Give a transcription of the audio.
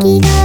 きが